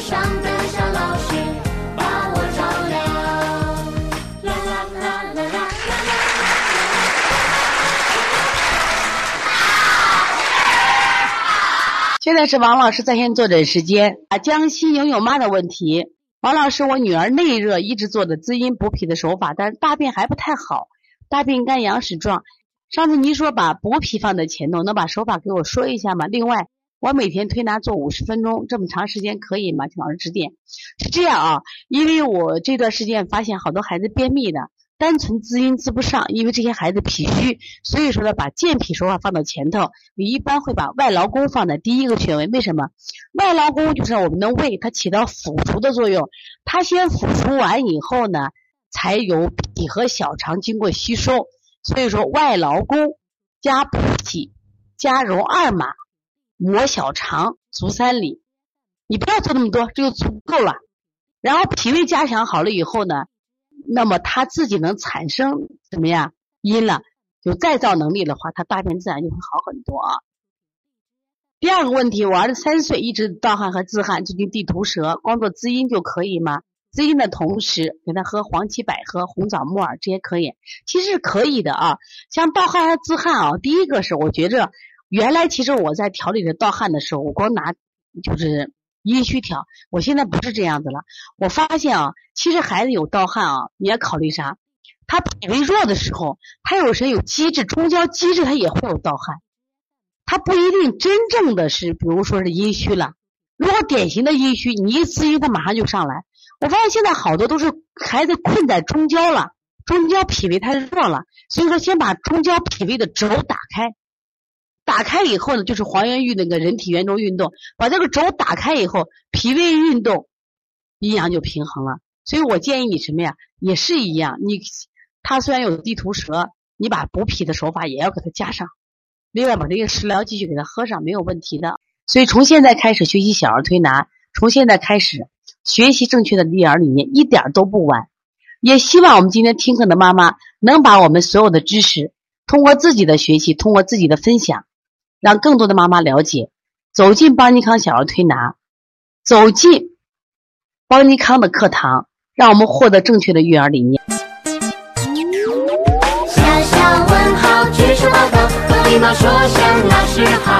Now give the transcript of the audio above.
上的小老师把我照亮。啦啦啦啦啦啦啦啦！现在是王老师在线坐诊时间啊，江西牛牛妈的问题，王老师，我女儿内热一直做的滋阴补脾的手法，但是大便还不太好，大便干、羊屎状。上次您说把补脾放在前头，能把手法给我说一下吗？另外。我每天推拿做五十分钟，这么长时间可以吗？请老师指点。是这样啊，因为我这段时间发现好多孩子便秘的。单纯滋阴滋不上，因为这些孩子脾虚，所以说呢，把健脾手法放到前头。你一般会把外劳宫放在第一个穴位，为什么？外劳宫就是我们的胃，它起到腐除的作用。它先腐除完以后呢，才有脾和小肠经过吸收。所以说，外劳宫加补脾加揉二马摩小肠足三里，你不要做那么多，这就足够了。然后脾胃加强好了以后呢？那么他自己能产生怎么样阴了，有再造能力的话，他大便自然就会好很多啊。第二个问题，我儿子三岁一直盗汗和自汗，最近地图舌，光做滋阴就可以吗？滋阴的同时给他喝黄芪百合、红枣木耳，这些可以，其实可以的啊。像盗汗和自汗啊，第一个是我觉着原来其实我在调理这盗汗的时候，我光拿就是。阴虚调，我现在不是这样子了。我发现啊，其实孩子有盗汗啊，你要考虑啥？他脾胃弱的时候，他有时有积滞，中焦积滞，他也会有盗汗。他不一定真正的是，比如说是阴虚了。如果典型的阴虚，你一滋阴，他马上就上来。我发现现在好多都是孩子困在中焦了，中焦脾胃太弱了，所以说先把中焦脾胃的轴打开。打开以后呢，就是还原运那个人体圆周运动，把这个轴打开以后，脾胃运动，阴阳就平衡了。所以我建议你什么呀，也是一样。你他虽然有地图舌，你把补脾的手法也要给他加上，另外把这个食疗继续给他喝上，没有问题的。所以从现在开始学习小儿推拿，从现在开始学习正确的育儿理念，一点都不晚。也希望我们今天听课的妈妈能把我们所有的知识，通过自己的学习，通过自己的分享。让更多的妈妈了解，走进邦尼康小儿推拿，走进邦尼康的课堂，让我们获得正确的育儿理念。小小问号，举手报告，和礼貌说声老师好。